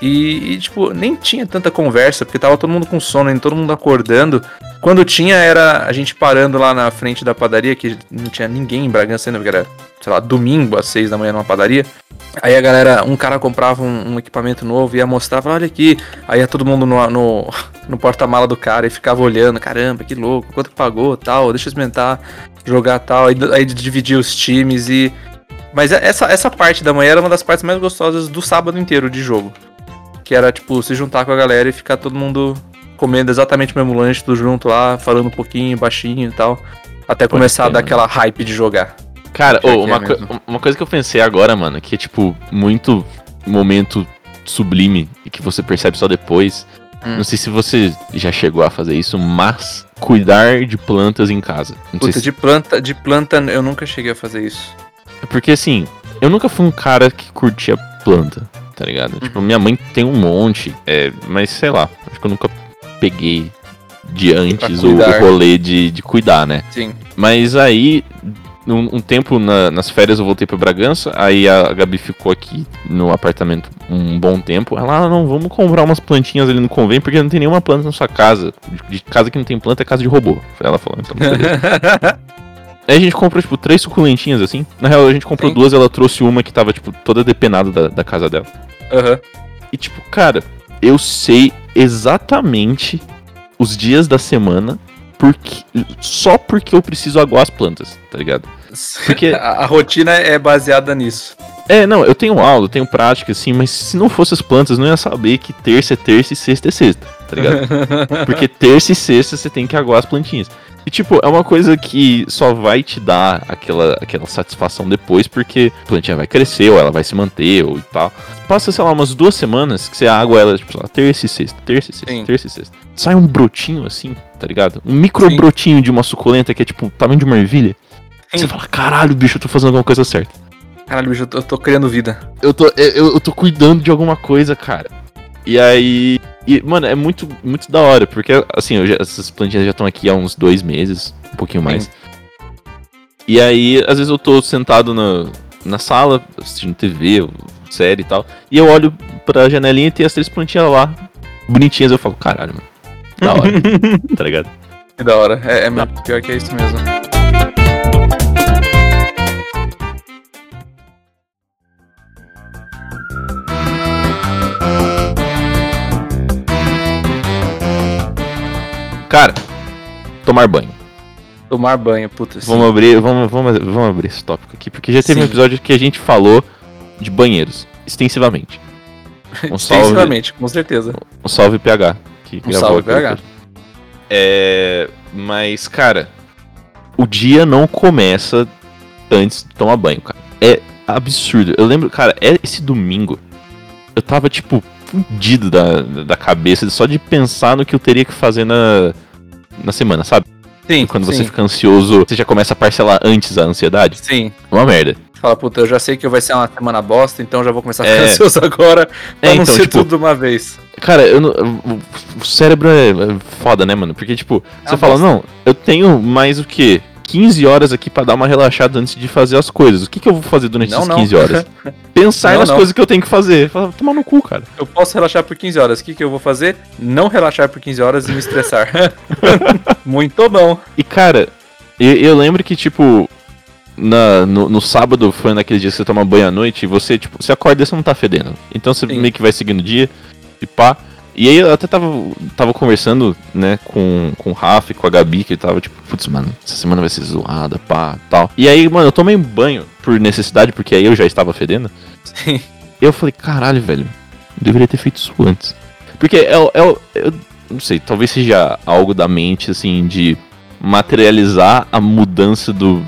E, e, tipo, nem tinha tanta conversa, porque tava todo mundo com sono, ainda todo mundo acordando. Quando tinha, era a gente parando lá na frente da padaria, que não tinha ninguém em Bragança ainda, porque era, sei lá, domingo às seis da manhã numa padaria. Aí a galera, um cara comprava um, um equipamento novo e ia mostrar, falava, olha aqui. Aí ia todo mundo no, no, <laughs> no porta-mala do cara e ficava olhando, caramba, que louco, quanto que pagou, tal, deixa eu experimentar, jogar tal. Aí, aí dividia os times e... Mas essa, essa parte da manhã era uma das partes mais gostosas do sábado inteiro de jogo. Que era, tipo, se juntar com a galera e ficar todo mundo comendo exatamente o mesmo lanche, tudo junto lá, falando um pouquinho, baixinho e tal. Até começar a dar mano. aquela hype de jogar. Cara, é uma, coi- mesmo. uma coisa que eu pensei agora, mano, que é tipo muito momento sublime e que você percebe só depois. Hum. Não sei se você já chegou a fazer isso, mas cuidar de plantas em casa. Não sei Puta, se- de planta, de planta eu nunca cheguei a fazer isso. Porque assim, eu nunca fui um cara que curtia planta, tá ligado? Uhum. Tipo, minha mãe tem um monte, é, mas sei lá, acho que eu nunca peguei de antes o, rolê de, de cuidar, né? Sim. Mas aí, um, um tempo na- nas férias eu voltei pra Bragança, aí a Gabi ficou aqui no apartamento um bom tempo. Ela, ah, não, vamos comprar umas plantinhas ali no convênio, porque não tem nenhuma planta na sua casa. De, de casa que não tem planta é casa de robô. Ela falou, então beleza. <laughs> Aí a gente comprou, tipo, três suculentinhas assim. Na real, a gente comprou Sim. duas, ela trouxe uma que tava, tipo, toda depenada da, da casa dela. Aham. E, tipo, cara, eu sei exatamente os dias da semana porque, só porque eu preciso aguar as plantas, tá ligado? Porque- <laughs> a, a rotina é baseada nisso. É, não, eu tenho aula, eu tenho prática, assim, mas se não fosse as plantas, não ia saber que terça é terça e sexta é sexta, tá ligado? <laughs> Porque terça e sexta você tem que aguar as plantinhas. E, tipo, é uma coisa que só vai te dar aquela, aquela satisfação depois, porque a plantinha vai crescer, ou ela vai se manter, ou e tal. Passa, sei lá, umas duas semanas que você água ela, tipo, lá, terça e sexta, terça e sexta, Sim. terça e sexta. Sai um brotinho assim, tá ligado? Um micro Sim. brotinho de uma suculenta que é, tipo, o tamanho de uma ervilha. Sim. Você fala, caralho, bicho, eu tô fazendo alguma coisa certa. Caralho, bicho, eu tô, eu tô criando vida. Eu tô, eu, eu tô cuidando de alguma coisa, cara. E aí. E, mano, é muito, muito da hora, porque, assim, já- essas plantinhas já estão aqui há uns dois meses, um pouquinho mais. Sim. E aí, às vezes eu tô sentado na, na sala, assistindo TV, série e tal, e eu olho pra janelinha e tem as três plantinhas lá, bonitinhas, eu falo, caralho, mano. Da hora, <laughs> tá ligado? Que da hora. É, é pior que é isso mesmo. Cara, tomar banho. Tomar banho, puta. sim. Vamos abrir, vamos, vamos, vamos abrir esse tópico aqui, porque já teve um Sim. episódio que a gente falou de banheiros, extensivamente. <laughs> Um salve, Extensivamente, com certeza. um salve PH. Que Um salve, PH. É, mas, cara, o dia não começa antes de tomar banho, cara. É absurdo. Eu lembro, cara, é esse domingo, eu tava, tipo, fudido da, da cabeça só de pensar no que eu teria que fazer na, na semana, sabe? Sim. Quando sim, você fica ansioso, você já começa a parcelar antes a ansiedade. Sim. Uma merda. Fala, puta, eu já sei que vai ser uma semana bosta, então já vou começar a ficar É. ansioso agora pra É, não então, ser tipo, tudo de uma vez. Cara, eu não- o- cérebro é é foda, né, mano? Porque, tipo, É você fala, bosta. não, eu tenho mais o quê? 15 horas aqui pra dar uma relaxada antes de fazer as coisas. O que, que eu vou fazer durante Não, essas não. 15 horas? <laughs> Pensar Não, nas não. coisas que eu tenho que fazer. Fala, tomar no cu, cara. Eu posso relaxar por 15 horas. O que, que eu vou fazer? Não relaxar por 15 horas e me estressar. <laughs> <laughs> Muito bom. E, cara, eu, eu lembro que, tipo, na, no, no sábado foi naquele dia que você toma banho à noite e você, tipo, você acorda e você não tá fedendo. Então você Sim. meio que vai seguindo o dia e pá. E aí eu até tava, tava conversando, né, com, com o Rafa e com a Gabi, que tava tipo, putz, mano, essa semana vai ser zoada, pá, tal. E aí, mano, eu tomei um banho por necessidade, porque aí eu já estava fedendo. Sim. E eu falei, caralho, velho, eu deveria ter feito isso antes. Porque é, o- é, eu não sei, talvez seja algo da mente, assim, de materializar a mudança do,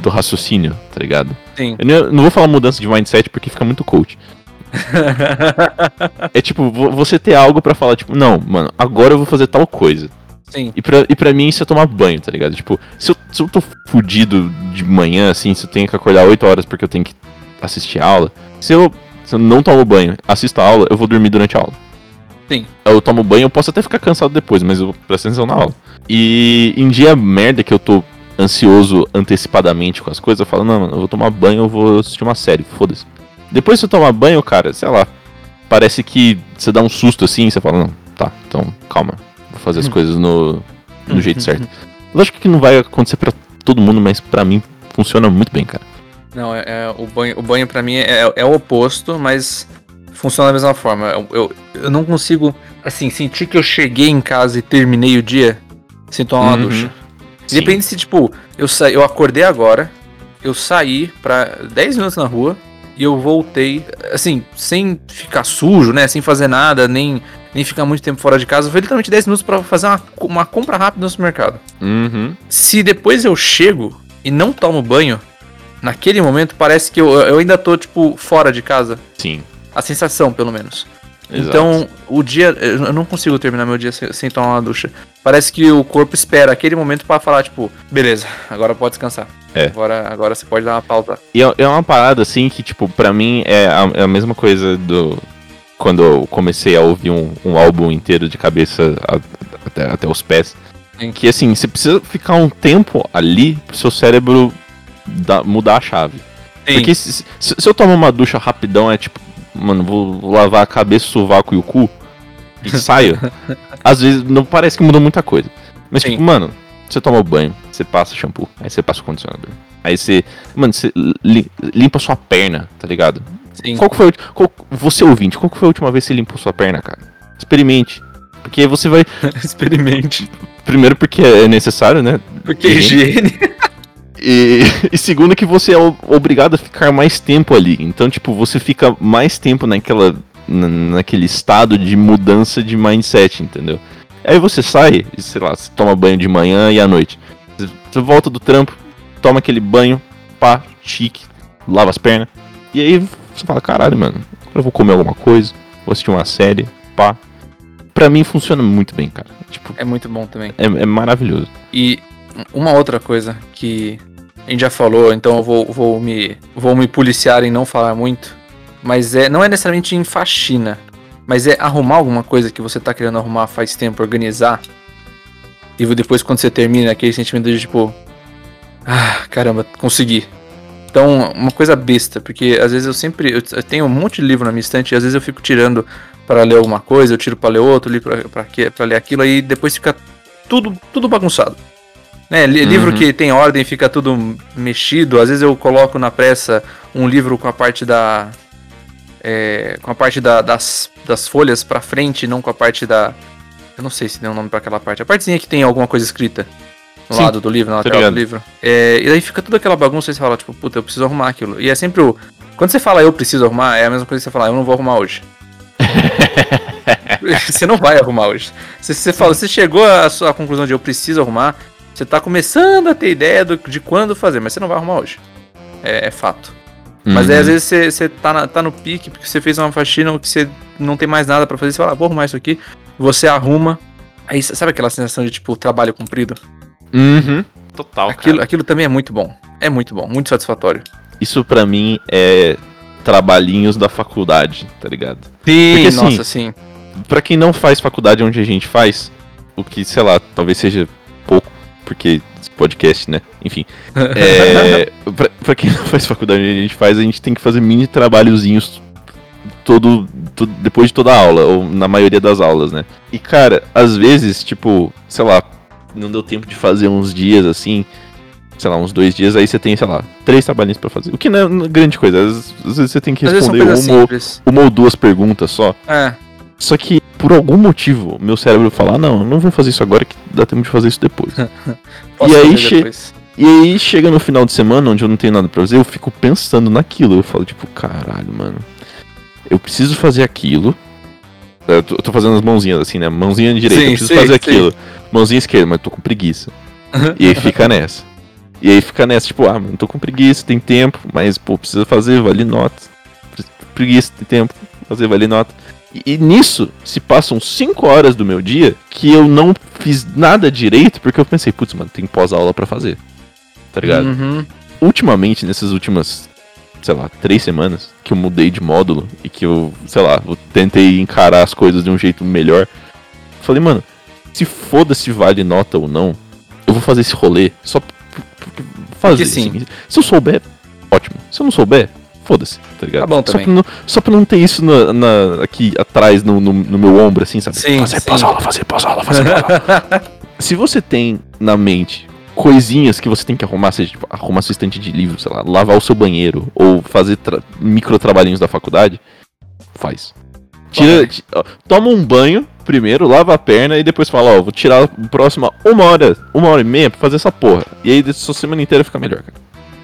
do raciocínio, tá ligado? Sim. Eu não, eu não vou falar mudança de mindset porque fica muito coach. <laughs> É tipo, vo- você ter algo pra falar, tipo, não, mano, agora eu vou fazer tal coisa. Sim. E pra, e pra mim isso é tomar banho, tá ligado? Tipo, se eu, se eu tô fudido de manhã, assim, se eu tenho que acordar 8 horas porque eu tenho que assistir a aula, se eu, se eu não tomo banho, assisto a aula, eu vou dormir durante a aula. Sim. Eu tomo banho, eu posso até ficar cansado depois, mas eu vou prestar atenção na aula. E em dia merda que eu tô ansioso antecipadamente com as coisas, eu falo, não, mano, eu vou tomar banho, eu vou assistir uma série, foda-se. Depois que você tomar banho, cara, sei lá, parece que você dá um susto assim, você fala, não, tá, então calma, vou fazer as coisas no, no jeito certo. Lógico que não vai acontecer pra todo mundo, mas pra mim funciona muito bem, cara. Não, é, é- o banho, o banho para mim é, é o oposto, mas funciona da mesma forma. Eu, eu, eu não consigo, assim, sentir que eu cheguei em casa e terminei o dia sem tomar uma Uhum. ducha. Sim. Depende se, tipo, eu, sa... eu acordei agora, eu saí pra 10 minutos na rua e eu voltei, assim, sem ficar sujo, né? Sem fazer nada, nem, nem ficar muito tempo fora de casa. Foi literalmente 10 minutos pra fazer uma, uma compra rápida no supermercado. Uhum. Se depois eu chego e não tomo banho, naquele momento parece que eu, eu ainda tô, tipo, fora de casa. Sim. A sensação, pelo menos. Exato. Então, o dia. Eu não consigo terminar meu dia sem, sem tomar uma ducha. Parece que o corpo espera aquele momento pra falar, tipo, beleza, agora pode descansar. É. Agora, agora você pode dar uma pausa. E é é uma parada assim que, tipo, pra mim é a, é a mesma coisa do. Quando eu comecei a ouvir um, um álbum inteiro de cabeça a- até, até os pés. Sim. Que assim, você precisa ficar um tempo ali pro seu cérebro dar- mudar a chave. Porque se, se- se eu tomar uma ducha rapidão, é tipo, mano, vou lavar a cabeça, o sovaco e o cu e saio. <laughs> às vezes não parece que mudou muita coisa. Mas Sim. tipo, mano, você toma o banho, você passa shampoo, aí você passa o condicionador. Aí você, mano, você li- limpa sua perna, tá ligado? Sim. Qual que foi qual- você ouvinte, qual que foi a última vez que você limpou sua perna, cara? Experimente. Porque você vai, <laughs> Experimente. primeiro porque é necessário, né? Porque Uhum. higiene. E, <laughs> e segundo que você é obrigado a ficar mais tempo ali. Então, tipo, você fica mais tempo naquela na- naquele estado de mudança de mindset, entendeu? Aí você sai, e, sei lá, você toma banho de manhã e à noite. Você, volta do trampo, toma aquele banho, pá, chique, lava as pernas. E aí você fala, caralho, mano, agora eu vou comer alguma coisa, vou assistir uma série, pá. Pra mim funciona muito bem, cara. Tipo, É muito bom também. é, é maravilhoso. E uma outra coisa que a gente já falou, então eu vou, vou, me, vou me policiar em não falar muito. Mas é, não é necessariamente em faxina, mas é arrumar alguma coisa que você tá querendo arrumar faz tempo, organizar. E depois quando você termina, aquele sentimento de tipo. Ah, caramba, consegui. Então, uma coisa besta, porque às vezes eu sempre. Eu tenho um monte de livro na minha estante e às vezes eu fico tirando para ler alguma coisa, eu tiro para ler outro, li pra ler aquilo, aí depois fica tudo, tudo bagunçado. Né, li- livro Uhum. que tem ordem fica tudo mexido. Às vezes eu coloco na pressa um livro com a parte da. é, com a parte da- das, das folhas pra frente, não com a parte da. Eu não sei se tem um nome pra aquela parte. A partezinha que tem alguma coisa escrita no Sim, lado do livro, na lateral do livro. É, e daí fica toda aquela bagunça e você fala, tipo, puta, eu preciso arrumar aquilo. E é sempre o. Quando você fala eu preciso arrumar, é a mesma coisa que você falar, eu não vou arrumar hoje. <laughs> <laughs> você não vai arrumar hoje. Se você fala, você chegou à sua conclusão de eu preciso arrumar, você tá começando a ter ideia do- de quando fazer, mas você não vai arrumar hoje. É, é fato. Mas aí Uhum. às vezes você, você tá, na- tá no pique, porque você fez uma faxina ou que você não tem mais nada pra fazer, você fala, ah, vou arrumar isso aqui. Você arruma. Aí sabe aquela sensação de tipo trabalho cumprido? Uhum. Total, Aquilo, cara. aquilo também é muito bom. É muito bom, muito satisfatório. Isso pra mim é trabalhinhos da faculdade, tá ligado? Sim, Porque, assim, nossa, sim. Pra quem não faz faculdade onde a gente faz, o que, sei lá, talvez seja pouco, porque podcast, né? Enfim. <laughs> É, pra, pra quem não faz faculdade a gente faz, a gente tem que fazer mini trabalhozinhos todo, to- depois de toda a aula, ou na maioria das aulas, né? E cara, às vezes, tipo, sei lá, não deu tempo de fazer uns dias assim, sei lá, uns dois dias, aí você tem, sei lá, três trabalhinhos pra fazer. O que não é grande coisa, às, vezes você tem que responder uma, uma ou duas perguntas só. É, Só que, por algum motivo, meu cérebro fala, "Ah, não, eu não vou fazer isso agora que dá tempo de fazer isso depois. <laughs> E aí depois. e aí chega no final de semana, onde eu não tenho nada pra fazer, eu fico pensando naquilo. Eu falo, tipo, caralho, mano. Eu preciso fazer aquilo. Eu tô, eu tô fazendo as mãozinhas assim, né? Mãozinha direita, Sim, eu preciso sim, fazer sim. aquilo. Mãozinha esquerda, mas eu tô com preguiça. <laughs> E aí fica nessa. E aí fica nessa, tipo, ah, mano, tô com preguiça, tem tempo, mas, pô, precisa fazer, vale nota. Pre- Preguiça, tem tempo, fazer, vale nota. E, e nisso se passam 5 horas do meu dia que eu não fiz nada direito, porque eu pensei, putz, mano, tem pós-aula pra fazer. Tá ligado? Uhum. Ultimamente, nessas últimas, sei lá, três semanas, que eu mudei de módulo e que eu, sei lá, eu tentei encarar as coisas de um jeito melhor. Falei, mano, se foda se vale nota ou não, eu vou fazer esse rolê só fazer. Porque sim. assim. Se eu souber, ótimo. Se eu não souber, foda-se, tá ligado? Tá bom só, pra não, só pra não ter isso na, na- aqui atrás no, no, no meu ombro, assim, sabe? Sim, fazer pós-aula, fazer pós-aula, fazer pós-aula. <laughs> se você tem na mente coisinhas que você tem que arrumar, seja tipo, arrumar sua estante de livro, sei lá, lavar o seu banheiro ou fazer micro trabalhinhos da faculdade, faz. Tira, Toma. um banho primeiro, lava a perna e depois fala, ó, vou tirar a próxima uma hora, uma hora e meia pra fazer essa porra. E aí sua semana inteira fica melhor, cara.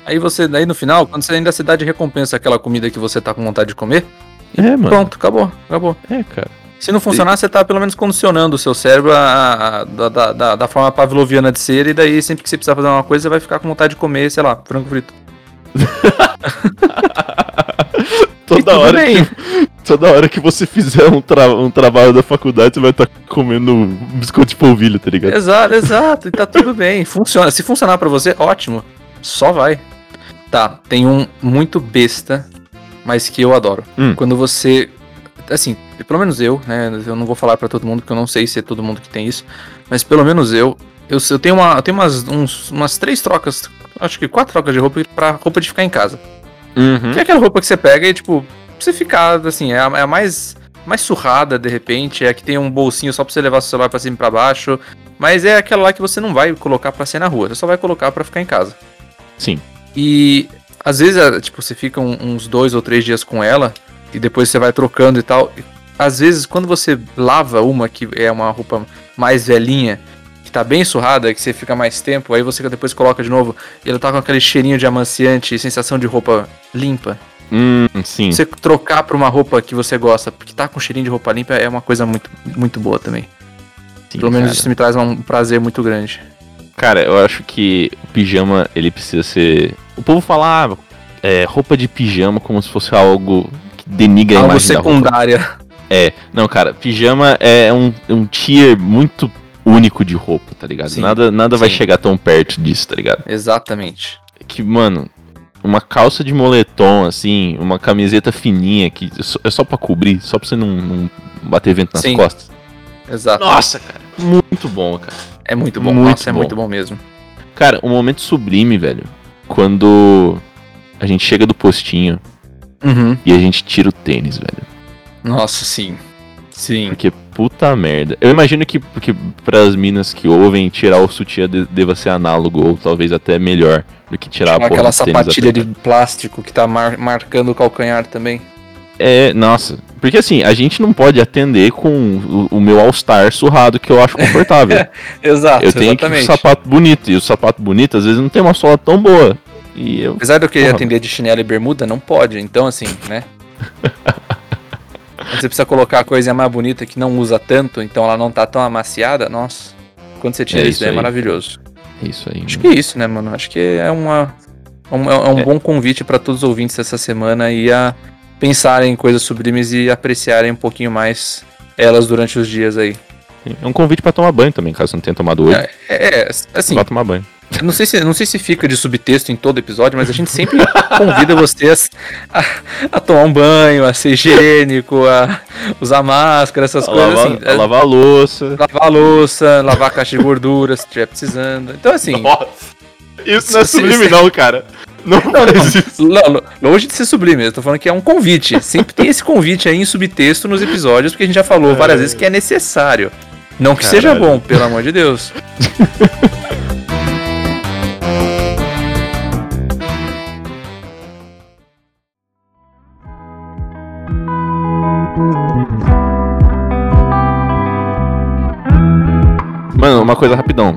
Aí você, daí no final, quando você ainda se dá de recompensa aquela comida que você tá com vontade de comer, É, mano. pronto, acabou, acabou. É, cara. Se não funcionar, você tá pelo menos condicionando o seu cérebro a, a- da, da, da, forma pavloviana de ser, e daí sempre que você precisar fazer uma coisa, você vai ficar com vontade de comer, sei lá, frango frito. <laughs> Toda hora, bem. que, <laughs> toda hora que você fizer um, tra- um trabalho da faculdade, você vai estar comendo biscoito de polvilho, tá ligado? Exato, exato, e tá tudo bem. Funciona. Se funcionar pra você, ótimo. Só vai. Tá, tem um muito besta, mas que eu adoro. Hum. Quando você. Assim, pelo menos eu, né? Eu não vou falar pra todo mundo, porque eu não sei se é todo mundo que tem isso. Mas pelo menos eu. Eu, eu tenho, uma, eu tenho umas, uns- umas três trocas, acho que quatro trocas de roupa pra roupa de ficar em casa. Uhum. Que é aquela roupa que você pega e, tipo, pra você ficar, assim, é a, é a mais, mais surrada, de repente. É a que tem um bolsinho só pra você levar seu celular pra cima e pra baixo. Mas é aquela lá que você não vai colocar pra ser na rua, você só vai colocar pra ficar em casa. Sim. E às vezes, é, tipo, você fica uns dois ou três dias com ela e depois você vai trocando e tal. Às vezes, quando você lava uma que é uma roupa mais velhinha, que tá bem surrada, que você fica mais tempo, aí você depois coloca de novo e ela tá com aquele cheirinho de amaciante e sensação de roupa limpa. Hum, sim. Você trocar pra uma roupa que você gosta, porque tá com cheirinho de roupa limpa, é uma coisa muito, muito boa também. sim, Pelo menos cara. isso me traz um prazer muito grande. Cara, eu acho que o pijama, ele precisa ser. O povo fala, ah, é, roupa de pijama como se fosse algo que denigra a Algo imagem da roupa. secundária. É, não, cara, pijama é um, um tier muito único de roupa, tá ligado? Sim, nada nada vai sim. chegar tão perto disso, tá ligado? Exatamente. Que, mano, uma calça de moletom, assim, uma camiseta fininha que é só- é pra cobrir, só pra você não, não bater vento nas Sim. costas. Exato. Nossa, cara, muito bom, cara. É muito bom. Muito Nossa, é bom. muito bom mesmo. Cara, um momento sublime, velho, quando a gente chega do postinho Uhum. e a gente tira o tênis, velho. Nossa, sim. Sim. Porque puta merda. Eu imagino que, que pras minas que ouvem, tirar o sutiã de- deva ser análogo, ou talvez até melhor do que tirar a porra Aquela do tênis sapatilha de plástico que tá mar- marcando o calcanhar também. É, nossa. Porque assim, a gente não pode atender com o, o meu All-Star surrado que eu acho confortável. <laughs> Exato, eu tenho que um sapato bonito. E o sapato bonito, às vezes, não tem uma sola tão boa. E eu. Apesar de eu querer atender de chinelo e bermuda, não pode. Então, assim, né? <laughs> Você precisa colocar a coisinha mais bonita que não usa tanto, então ela não tá tão amaciada. Nossa, quando você tira É isso, isso é maravilhoso. É isso aí. Acho mano. que é isso, né, mano? Acho que é uma. É um, é um bom convite para todos os ouvintes dessa semana e a pensarem em coisas sublimes e apreciarem um pouquinho mais elas durante os dias aí. É um convite para tomar banho também, caso não tenha tomado hoje. É, é assim. Vá tomar banho. Não sei, se, não sei se fica de subtexto em todo episódio, mas a gente sempre <laughs> convida vocês a, a, tomar um banho, a ser higiênico, a usar máscara, essas a coisas lavar, assim. A lavar a louça. Lavar a louça, lavar a caixa de gordura se estiver precisando. Então, assim. Nossa, isso não é sublime, <laughs> não, cara. Não, não, não, longe de ser sublime, eu tô falando que é um convite. Sempre tem esse convite aí em subtexto nos episódios, porque a gente já falou várias é. vezes que é necessário. Não que Caralho. seja bom, pelo amor de Deus. Mano, uma coisa rapidão.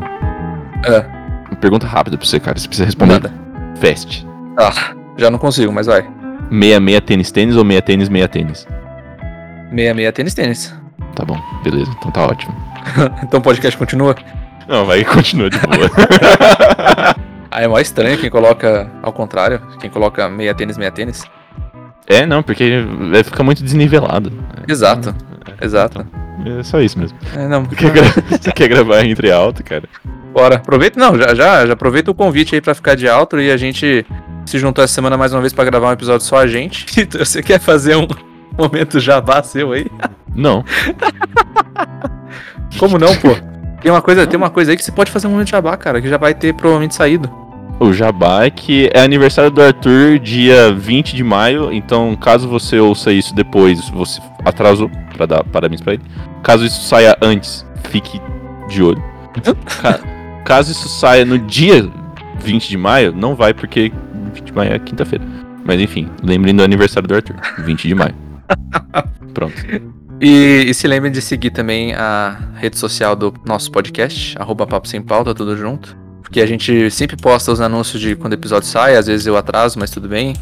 É. Uma pergunta rápida pra você, cara. Você precisa responder. Nada. Fast. Ah, já não consigo, mas vai. Meia meia tênis tênis ou meia tênis meia tênis? Meia meia tênis tênis. Tá bom, beleza. Então tá ótimo. <laughs> então o podcast continua? Não, vai <laughs> continua de boa. <laughs> ah, é mais estranho quem coloca ao contrário. Quem coloca meia tênis, meia tênis. É, não, porque fica muito desnivelado. Exato, é, exato. Então, é só isso mesmo. É, não. Você quer, gra... Você quer gravar entre alto, cara? Bora, aproveita, não, já, já, já aproveita o convite aí pra ficar de alto e a gente se juntou essa semana mais uma vez pra gravar um episódio só a gente. <laughs> Você quer fazer um <laughs> momento jabá seu aí? Não. <laughs> Como não, pô? Tem uma coisa, tem uma coisa aí que você pode fazer um momento jabá, cara, que já vai ter provavelmente saído. O jabá é que é aniversário do Arthur dia 20 de maio, então caso você ouça isso depois, você atrasou para dar parabéns para ele. Caso isso saia antes, fique de olho. Ca caso isso saia no dia 20 de maio, não vai porque 20 de maio é quinta-feira. Mas enfim, lembrem do aniversário do Arthur, 20 de maio. <laughs> Pronto. E, e, se lembrem de seguir também a rede social do nosso podcast, arroba Papo Sem Pauta, tudo junto. Porque a gente sempre posta os anúncios de quando o episódio sai, às vezes eu atraso, mas tudo bem.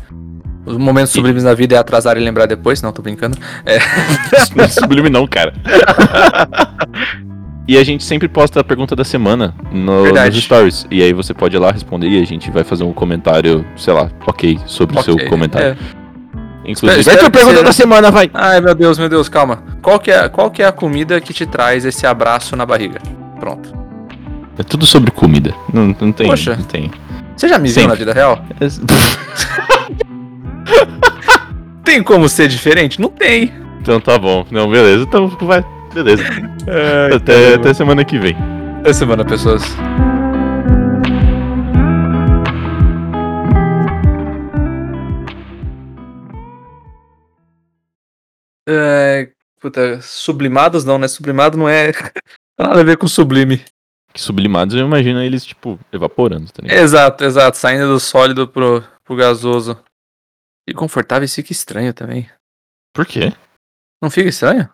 Os momentos sublimes na vida é atrasar e lembrar depois, não, tô brincando. É. Não <laughs> é sublime não, cara. <laughs> E a gente sempre posta a pergunta da semana no, nos stories. E aí você pode ir lá responder e a gente vai fazer um comentário, sei lá, ok, sobre okay, o seu comentário. É. Inclusive, vai ter pergunta da semana, vai. Ai, meu Deus, meu Deus, calma. Qual que, é, qual que é a comida que te traz esse abraço na barriga? Pronto. É tudo sobre comida. Não, não tem. Poxa. Não tem. Você já me viu na vida real? <laughs> tem como ser diferente? Não tem. Então tá bom. Não, beleza. Então vai. Beleza. É, até, até semana que vem. Até semana, pessoas. É, puta, sublimados não, né? Sublimado não é. <laughs> nada a ver com sublime. Sublimados eu imagino eles, tipo, evaporando, tá ligado? Exato, exato. Saindo do sólido pro, pro gasoso. E confortável fica estranho também. Por quê? Não fica estranho?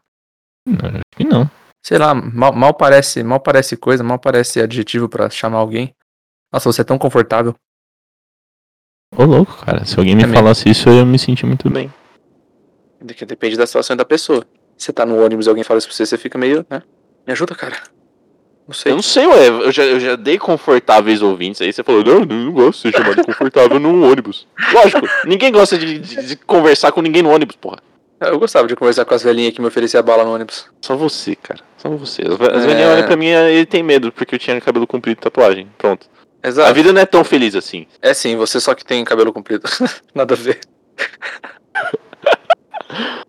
Não, acho que não. Sei lá, mal, mal parece, mal parece coisa, mal parece adjetivo para chamar alguém. Nossa, você é tão confortável. Ô louco, cara. Se alguém me é falasse mesmo. isso, eu ia me sentir muito bem. Depende da situação da pessoa. Você tá no ônibus e alguém fala isso pra você, você fica meio, né? Me ajuda, cara. Não sei. Eu não sei, ué. Eu já, eu já dei confortáveis ouvintes. Aí você falou, não, não gosto de ser chamado confortável num ônibus. Lógico, ninguém gosta de, de, de, conversar com ninguém no ônibus, porra. Eu gostava de conversar com as velhinhas que me ofereciam bala no ônibus. Só você, cara. Só você. As é... velhinhas olham pra mim e ele tem medo, porque eu tinha cabelo comprido e tatuagem. Pronto. Exato. A vida não é tão feliz assim. É sim, você só que tem cabelo comprido. <laughs> Nada a ver. <laughs>